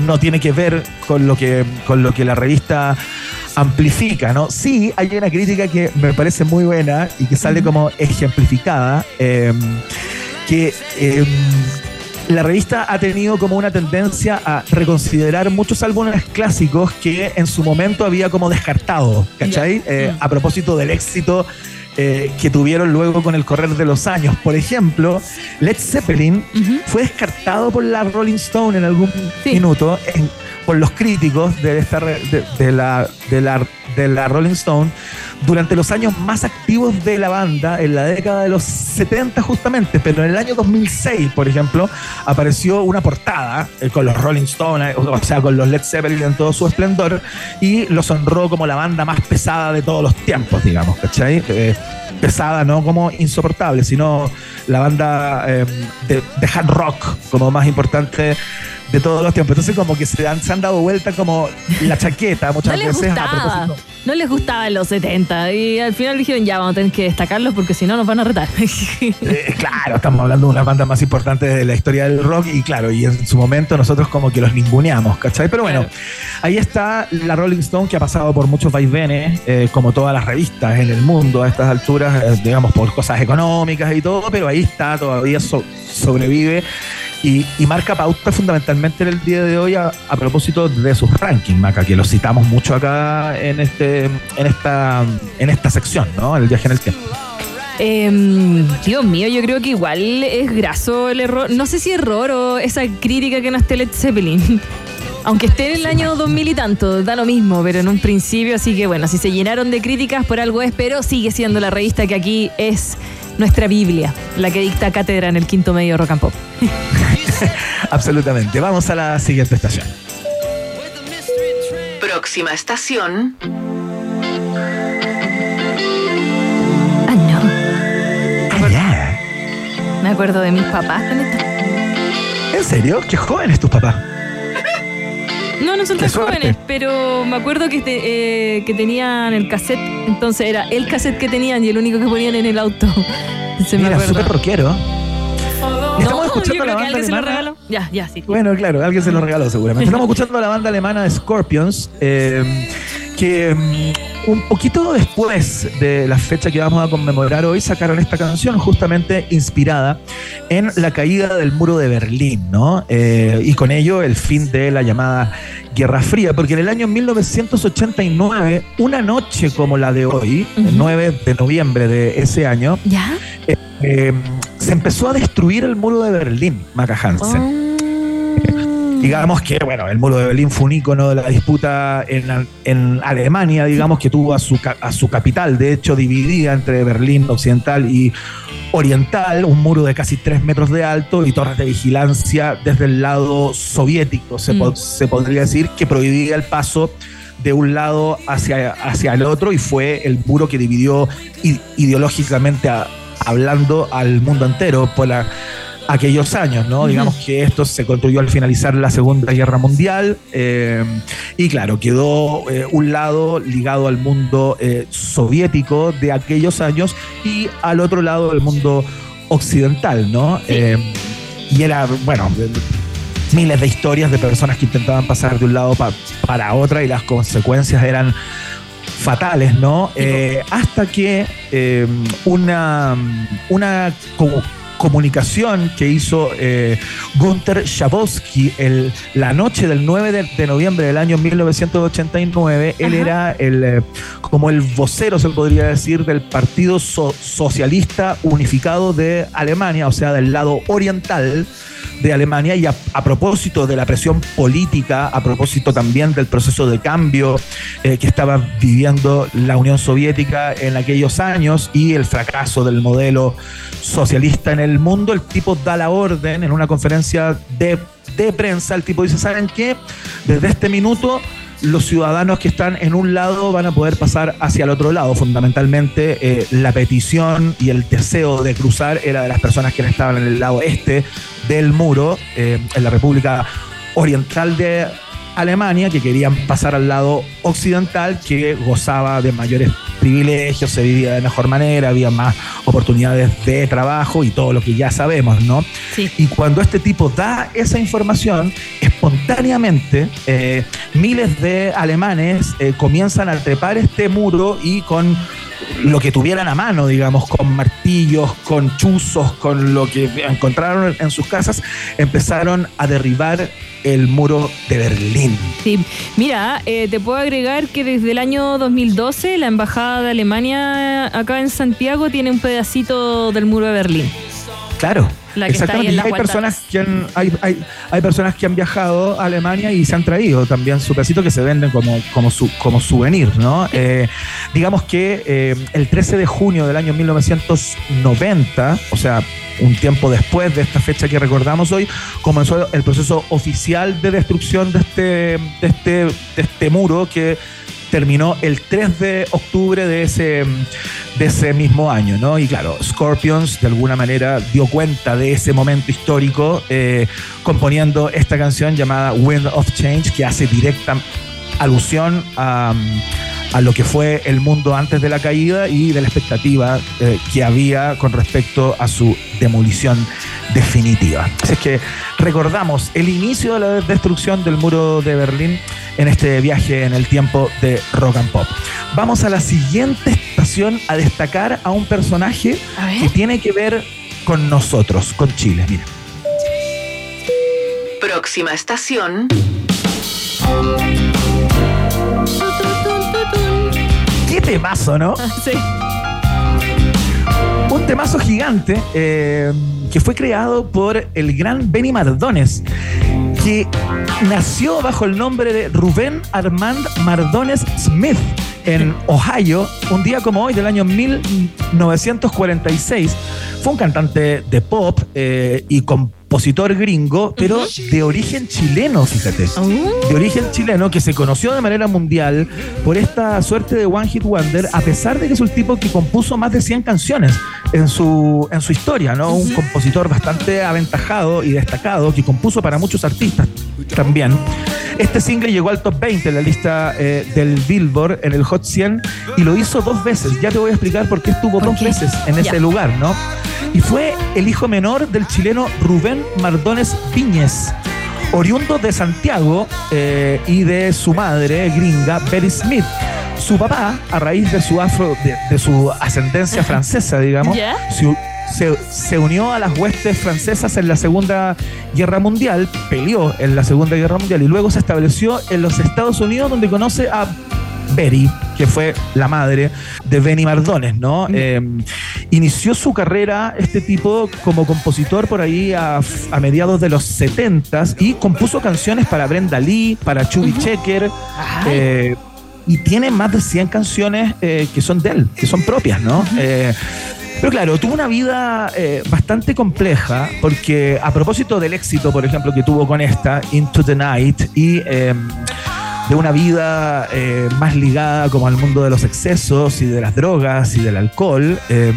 No tiene que ver con lo que, con lo que la revista amplifica, ¿no? Sí, hay una crítica que me parece muy buena y que sale como ejemplificada, eh, que eh, la revista ha tenido como una tendencia a reconsiderar muchos álbumes clásicos que en su momento había como descartado, ¿cachai? Eh, a propósito del éxito eh, que tuvieron luego con el correr de los años. Por ejemplo, Led Zeppelin fue descartado por la Rolling Stone en algún minuto, en- por los críticos de, esta, de, de la, de, la, de la Rolling Stone, durante los años más activos de la banda, en la década de los 70 justamente, pero en el año 2006, por ejemplo, apareció una portada eh, con los Rolling Stones, o, o sea, con los Led Zeppelin en todo su esplendor, y los honró como la banda más pesada de todos los tiempos, digamos, ¿cachai? Eh, pesada, no como insoportable, sino la banda eh, de, de hard rock como más importante de todos los tiempos. Entonces como que se han, se han dado vuelta como la chaqueta muchas No les veces a gustaba. propósito. No les gustaba en los 70. Y al final dijeron, ya, vamos a tener que destacarlos porque si no nos van a retar. Eh, claro, estamos hablando de una banda más importante de la historia del rock y claro, y en su momento nosotros como que los ninguneamos, ¿cachai? Pero bueno, ahí está la Rolling Stone que ha pasado por muchos vaivenes, eh, como todas las revistas en el mundo a estas alturas, eh, digamos por cosas económicas y todo, pero ahí está, todavía so- sobrevive y, y marca pauta fundamentalmente en el día de hoy a, propósito de sus rankings, Maca, que los citamos mucho acá en este, en esta, en esta sección, ¿no? El viaje en el tiempo. Em, Dios mío, yo creo que igual es graso el error. No sé si error o esa crítica que no esté Led Zeppelin. Aunque esté en el año 2000 y tanto, da lo mismo, pero en un principio, así que bueno, si se llenaron de críticas por algo es, pero sigue siendo la revista que aquí es nuestra Biblia, la que dicta cátedra en el quinto medio rock and pop. Absolutamente. Vamos a la siguiente estación. Próxima estación. Ah, no. Me acuerdo de mis papás con esto. ¿En serio? ¿Qué jóvenes tus papás? No, no son tan jóvenes, pero me acuerdo que, te- eh, que tenían el cassette, entonces era el cassette que tenían y el único que ponían en el auto. Se me Mira, súper rockero. Estamos escuchando la banda alguien se lo alemana. regaló. Ya, ya, sí. Bueno, claro, alguien se lo regaló seguramente. Estamos escuchando a la banda alemana Scorpions, eh, que un poquito después de la fecha que vamos a conmemorar hoy sacaron esta canción justamente inspirada en la caída del muro de Berlín, ¿no? Eh, y con ello el fin de la llamada Guerra Fría, porque en el año 1989, una noche como la de hoy, el 9 de noviembre de ese año, ¿Ya? eh, eh, se empezó a destruir el muro de Berlín, Maca Hansen. Digamos que, bueno, el muro de Berlín fue un ícono de la disputa en, en Alemania, digamos, que tuvo a su, a su capital, de hecho, dividida entre Berlín occidental y oriental, un muro de casi tres metros de alto y torres de vigilancia desde el lado soviético, se, po- Mm. se podría decir, que prohibía el paso de un lado hacia, hacia el otro y fue el muro que dividió ideológicamente a- hablando al mundo entero por la- aquellos años, ¿no? Digamos que esto se construyó al finalizar la Segunda Guerra Mundial eh, y claro, quedó eh, un lado ligado al mundo eh, soviético de aquellos años y al otro lado del mundo occidental, ¿no? Y era, bueno, miles de historias de personas que intentaban pasar de un lado pa- para otra y las consecuencias eran fatales, ¿no? Eh, hasta que eh, una, una comunicación que hizo eh, Gunther Schabowski el, la noche del 9 de, de noviembre del año 1989, él era el, eh, como el vocero, se podría decir, del Partido So- Socialista Unificado de Alemania, o sea, del lado oriental de Alemania y a, a propósito de la presión política, a propósito también del proceso de cambio eh, que estaba viviendo la Unión Soviética en aquellos años y el fracaso del modelo socialista en el mundo, el tipo da la orden en una conferencia de, de prensa, el tipo dice, ¿saben qué? Desde este minuto los ciudadanos que están en un lado van a poder pasar hacia el otro lado. Fundamentalmente, eh, la petición y el deseo de cruzar era de las personas que estaban en el lado este del muro, eh, en la República Oriental de Alemania, que querían pasar al lado occidental, que gozaba de mayores privilegios, se vivía de mejor manera, había más oportunidades de trabajo y todo lo que ya sabemos, ¿no? Y cuando este tipo da esa información, espontáneamente eh, miles de alemanes eh, comienzan a trepar este muro y con lo que tuvieran a mano, digamos, con martillos, con chuzos, con lo que encontraron en sus casas, empezaron a derribar el muro de Berlín. Sí, mira, eh, te puedo agregar que desde el año 2012 la Embajada de Alemania acá en Santiago tiene un pedacito del muro de Berlín. Claro. La que está ahí en Y las hay personas, que han, hay, hay, hay personas que han viajado a Alemania y se han traído también su pedacito que se venden como, como, su, como souvenir, ¿no? Eh, digamos que eh, el 13 de junio del año 1990, o sea, un tiempo después de esta fecha que recordamos hoy, comenzó el proceso oficial de destrucción de este, de este, de este muro que terminó el 3 de octubre de ese, de ese mismo año, ¿no? Y claro, Scorpions de alguna manera dio cuenta de ese momento histórico eh, componiendo esta canción llamada Wind of Change, que hace directa alusión a, a lo que fue el mundo antes de la caída y de la expectativa eh, que había con respecto a su demolición definitiva. Así es que recordamos el inicio de la destrucción del muro de Berlín en este viaje en el tiempo de Rock and Pop. Vamos a la siguiente estación a destacar a un personaje que tiene que ver con nosotros, con Chile. Mira. Próxima estación. Temazo, ¿no? sí. Un temazo gigante eh, que fue creado por el gran Benny Mardones, que nació bajo el nombre de Rubén Armand Mardones Smith en Ohio, un día como hoy del año 1946. Fue un cantante de pop eh, y compositor gringo, pero de origen chileno, fíjate. De origen chileno que se conoció de manera mundial por esta suerte de One Hit Wonder, a pesar de que es un tipo que compuso más de 100 canciones en su, en su historia, ¿no? Un compositor bastante aventajado y destacado que compuso para muchos artistas también. Este single llegó al top 20 en la lista eh, del Billboard, en el Hot 100, y lo hizo dos veces. Ya te voy a explicar por qué estuvo dos veces en ese lugar, ¿no? Y fue el hijo menor del chileno Rubén Mardones Piñez, oriundo de Santiago eh, y de su madre gringa, Betty Smith. Su papá, a raíz de su afro, de, de su ascendencia francesa, digamos, se- se unió a las huestes francesas en la Segunda Guerra Mundial, peleó en la Segunda Guerra Mundial y luego se estableció en los Estados Unidos donde conoce a Betty, que fue la madre de Benny Mardones, ¿no? Eh, inició su carrera este tipo como compositor por ahí a, a mediados de los 70 y compuso canciones para Brenda Lee, para Chubby Checker. eh, y tiene más de 100 canciones eh, que son de él, que son propias, ¿no? Eh, pero claro, tuvo una vida eh, bastante compleja, porque a propósito del éxito, por ejemplo, que tuvo con esta, Into the Night, y eh, de una vida eh, más ligada como al mundo de los excesos y de las drogas y del alcohol, eh,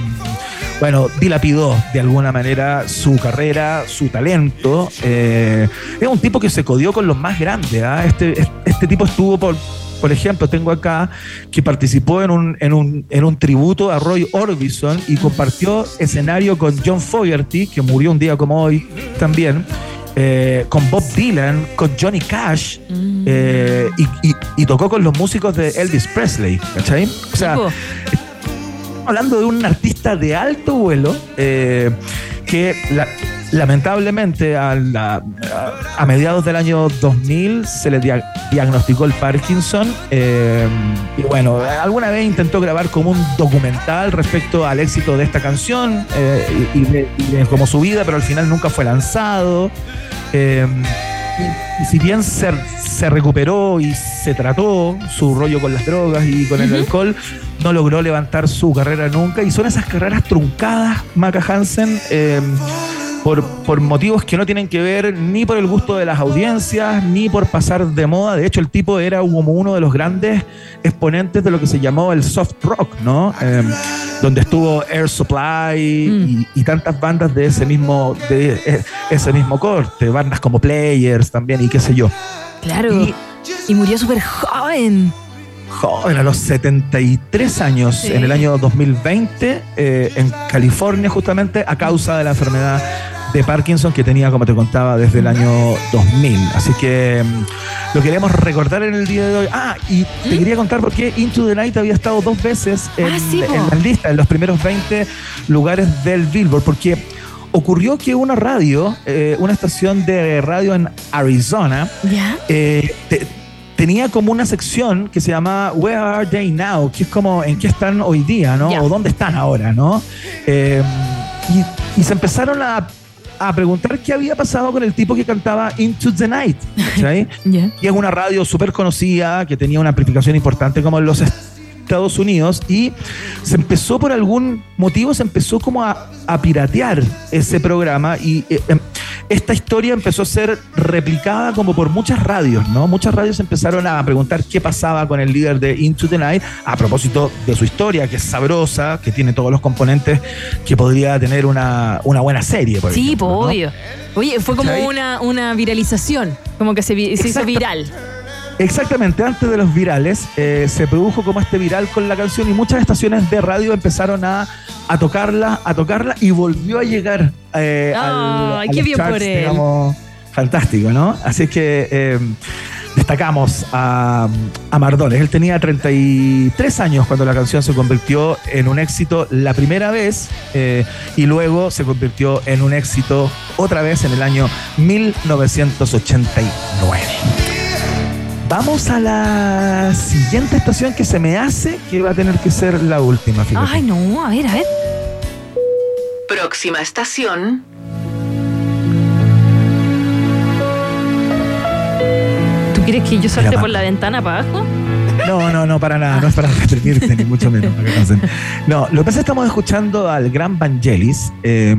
bueno, dilapidó de alguna manera su carrera, su talento. eh, es un tipo que se codió con los más grandes. ¿ah? Este, este tipo estuvo por, por ejemplo, tengo acá que participó en un, en un, en un tributo a Roy Orbison y compartió escenario con John Fogerty, que murió un día como hoy también, con Bob Dylan, con Johnny Cash, eh, y, y- y tocó con los músicos de Elvis Presley, ¿cachai? O sea, hablando de un artista de alto vuelo, eh, que la- lamentablemente a, la- a- a mediados del año 2000 se le dia- diagnosticó el Parkinson eh, y bueno, alguna vez intentó grabar como un documental respecto al éxito de esta canción eh, y, y de, y de como su vida, pero al final nunca fue lanzado. Y, si bien se, se recuperó y se trató su rollo con las drogas y con el alcohol, no logró levantar su carrera nunca. Y son esas carreras truncadas, Maca Hansen, eh, por, por motivos que no tienen que ver ni por el gusto de las audiencias, ni por pasar de moda. De hecho, el tipo era como uno de los grandes exponentes de lo que se llamó el soft rock, ¿no? Eh, donde estuvo Air Supply y, y tantas bandas de ese mismo, de eh, ese mismo corte, bandas como Players también y qué sé yo. Claro. Y, murió súper joven. Joven, a los 73 años, Sí. en el año 2020, eh, en California justamente, a causa de la enfermedad de Parkinson que tenía, como te contaba, desde el año 2000. Así que mm, lo queremos recordar en el día de hoy. Ah, y te quería contar por qué Into the Night había estado dos veces en, ¿Mm? Ah, sí, en la lista, en los primeros 20 lugares del Billboard, porque ocurrió que una radio, eh, una estación de radio en Arizona, ¿Ya? eh, te- tenía como una sección que se llamaba Where Are They Now? Que es como en qué están hoy día, ¿no? O dónde están ahora, ¿no? Eh, y, y se empezaron a, a preguntar qué había pasado con el tipo que cantaba Into the Night. ¿cachai? Y es una radio súper conocida que tenía una amplificación importante como en los Estados Unidos y se empezó por algún motivo, se empezó como a, a piratear ese programa y eh, em, esta historia empezó a ser replicada como por muchas radios, ¿no? Muchas radios empezaron a preguntar qué pasaba con el líder de Into the Night a propósito de su historia, que es sabrosa, que tiene todos los componentes que podría tener una, una buena serie, por Sí, ejemplo, po, ¿no? obvio. Oye, fue como una, una viralización, como que se, se hizo viral. Exactamente, antes de los virales eh, se produjo como este viral con la canción y muchas estaciones de radio empezaron a, a tocarla, a tocarla y volvió a llegar eh, al- Ay, a qué los bien charts, por él. digamos, fantástico, ¿no? Así que eh, destacamos a, a Mardones. Él tenía 33 años cuando la canción se convirtió en un éxito la primera vez eh, y luego se convirtió en un éxito otra vez en el año 1989. Vamos a la siguiente estación que se me hace que va a tener que ser la última. fíjate. Ay, no, a ver, a ver. Próxima estación. ¿Tú quieres que yo salte Mira, por la ventana para abajo? No, no, no, para nada, no es para reprimirte, ni mucho menos. No, lo que pasa es que estamos escuchando al gran Vangelis eh,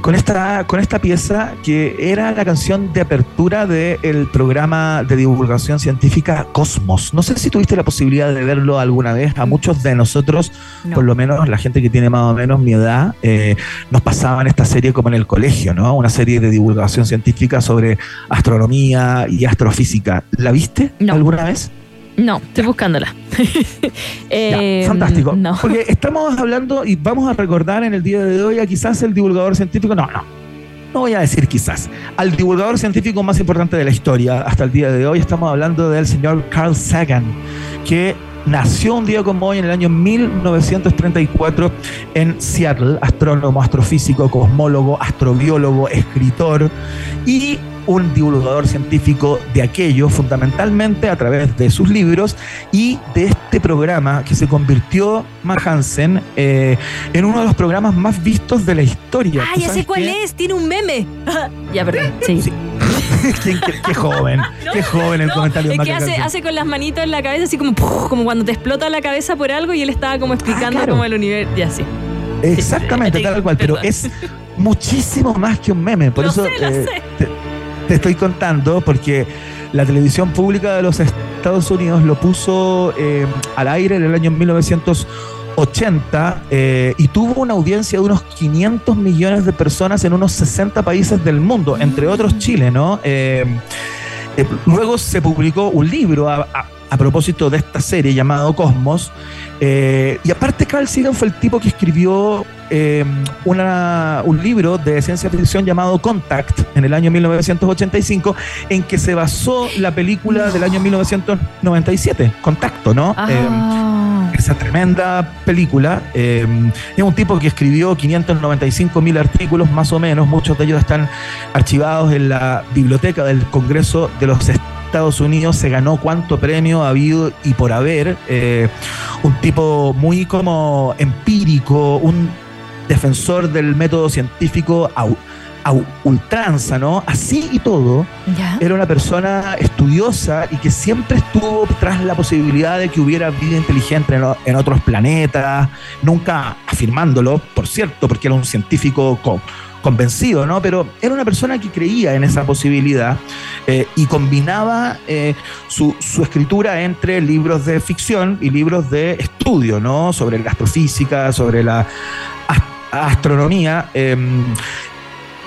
con, esta, con esta pieza que era la canción de apertura del programa de divulgación científica Cosmos. No sé si tuviste la posibilidad de verlo alguna vez. A muchos de nosotros, No. por lo menos la gente que tiene más o menos mi edad, eh, nos pasaban esta serie como en el colegio, ¿no? Una serie de divulgación científica sobre astronomía y astrofísica. ¿La viste alguna vez? No, estoy buscándola. Eh, Fantástico. No. Porque estamos hablando y vamos a recordar en el día de hoy a quizás el divulgador científico. No, no. No voy a decir quizás. Al divulgador científico más importante de la historia hasta el día de hoy estamos hablando del señor Carl Sagan, que nació un día como hoy en el año 1934 en Seattle, astrónomo, astrofísico, cosmólogo, astrobiólogo, escritor y un divulgador científico de aquello, fundamentalmente a través de sus libros y de este programa que se convirtió, Mark Hansen, eh, en uno de los programas más vistos de la historia. Ah, ¿Tú ya sé cuál qué? es, tiene un meme. ya, perdón. Sí. ¿Quién- qué, qué joven, qué joven el comentario de Es que hace, con las manitos en la cabeza, así como, como cuando te explota la cabeza por algo y él estaba como explicando claro. como el universo. Ya, sí. Exactamente, tal cual, pero es muchísimo más que un meme. Por Lo eso sé, lo eh, sé. Te, te estoy contando, porque la televisión pública de los Estados Unidos lo puso eh, al aire en el año 1980 eh, y tuvo una audiencia de unos 500 millones de personas en unos 60 países del mundo, entre otros Chile, ¿no? Eh, luego se publicó un libro a- a propósito de esta serie llamado Cosmos. Eh, y aparte, Carl Sagan fue el tipo que escribió eh, una- un libro de ciencia ficción llamado Contact en el año 1985, en que se basó la película del año 1997, Contacto, ¿no? Eh, esa tremenda película. es un tipo que escribió 595 mil artículos, más o menos. Muchos de ellos están archivados en la biblioteca del Congreso de los Estados Unidos. Se ganó cuánto premio ha habido y por haber. eh, un tipo muy como empírico, un defensor del método científico a, a ultranza, ¿no? Así y todo, era una persona estudiosa y que siempre estuvo tras la posibilidad de que hubiera vida inteligente en, otros planetas, nunca afirmándolo, por cierto, porque era un científico co- convencido, ¿no? Pero era una persona que creía en esa posibilidad eh, y combinaba eh, su, su escritura entre libros de ficción y libros de estudio, ¿no? Sobre la astrofísica, sobre la ast- astronomía. eh,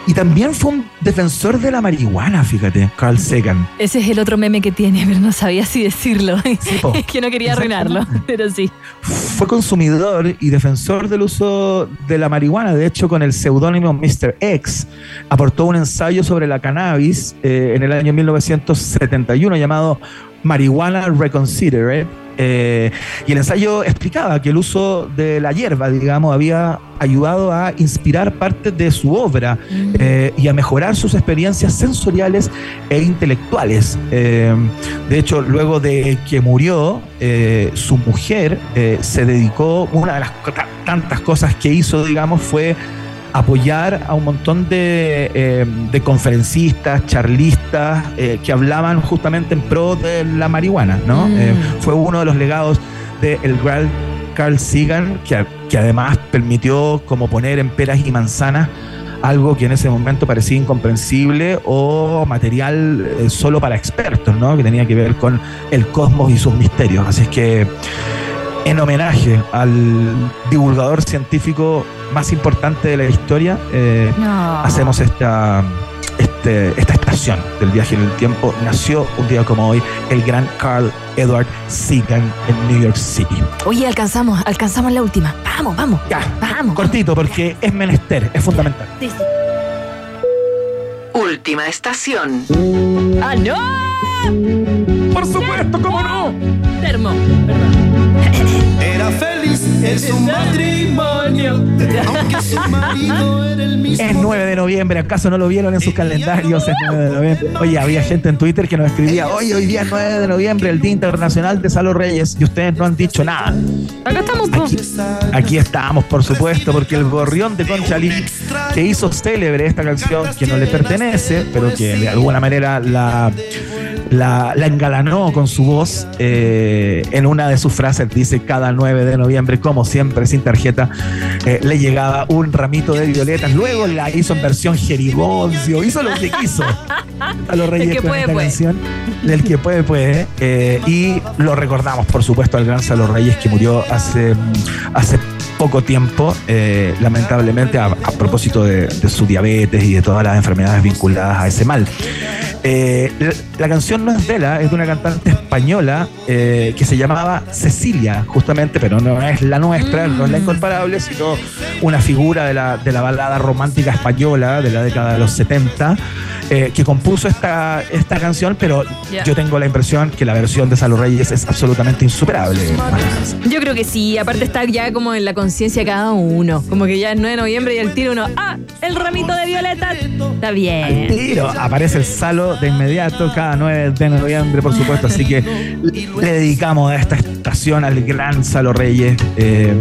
y también fue un defensor de la marihuana, fíjate, Carl Sagan. Ese es el otro meme que tiene, pero no sabía si decirlo. po. es que no quería arruinarlo, pero sí. Fue consumidor y defensor del uso de la marihuana. De hecho, con el seudónimo Mr. X, aportó un ensayo sobre la cannabis eh, en el año 1971 llamado Marihuana Reconsidered. eh, y el ensayo explicaba que el uso de la hierba, digamos, había ayudado a inspirar parte de su obra eh, y a mejorar sus experiencias sensoriales e intelectuales. Eh, de hecho, luego de que murió, eh, su mujer eh, se dedicó, una de las tantas cosas que hizo, digamos, fue apoyar a un montón de, eh, de conferencistas, charlistas, eh, que hablaban justamente en pro de la marihuana, ¿no? Mm. Eh, fue uno de los legados del gran Carl Sagan, que, que además permitió como poner en peras y manzanas algo que en ese momento parecía incomprensible o material eh, solo para expertos, ¿no? Que tenía que ver con el cosmos y sus misterios. Así es que en homenaje al divulgador científico más importante de la historia, eh, No. hacemos esta, este- esta estación del viaje en el tiempo. Nació un día como hoy el gran Carl Edward Sagan en New York City. Oye, alcanzamos, alcanzamos la última. Vamos, vamos. Ya, vamos. Cortito, porque es menester, es fundamental. Última estación. ¡Ah, no! ¡Por supuesto, cómo no! Termo. Era feliz en su matrimonio, aunque su marido era el mismo. Es 9 de noviembre, ¿acaso no lo vieron en sus calendarios? Es 9 de noviembre. Oye, había gente en Twitter que nos escribía, oye, hoy día es 9 de noviembre, el Día Internacional de Salo Reyes, y ustedes no han dicho nada. Acá estamos, Aquí estamos, por supuesto, porque el gorrión de Conchalí, que hizo célebre esta canción que no le pertenece, pero que de alguna manera la, la, la engalanó con su voz, eh, en una de sus frases dice, cada 9 de noviembre, como siempre, sin tarjeta, eh, le llegaba un ramito de violetas. Luego la hizo en versión jerigoncio, hizo lo que quiso a los Reyes El que con puede, esta puede. canción. Del que puede, puede. Eh, y lo recordamos, por supuesto, al gran Salo Reyes que murió hace, hace poco tiempo, eh, lamentablemente, a, a propósito de, de su diabetes y de todas las enfermedades vinculadas a ese mal. Eh, la, la canción no es de la, es de una cantante española eh, que se llamaba Cecilia, justamente, pero no es la nuestra, no es la incomparable, sino una figura de la, de la balada romántica española de la década de los 70, eh, que compuso esta, esta canción, pero Ya. yo tengo la impresión que la versión de Salo Reyes es absolutamente insuperable. Yo creo que sí, aparte está ya como en la conciencia cada uno. Como que ya es 9 de noviembre y el tiro uno, ¡ah! El ramito de violeta. Está bien. Pero aparece el Salo de inmediato cada 9 de noviembre, por supuesto. Así que le dedicamos a esta estación al gran Salo Reyes. eh,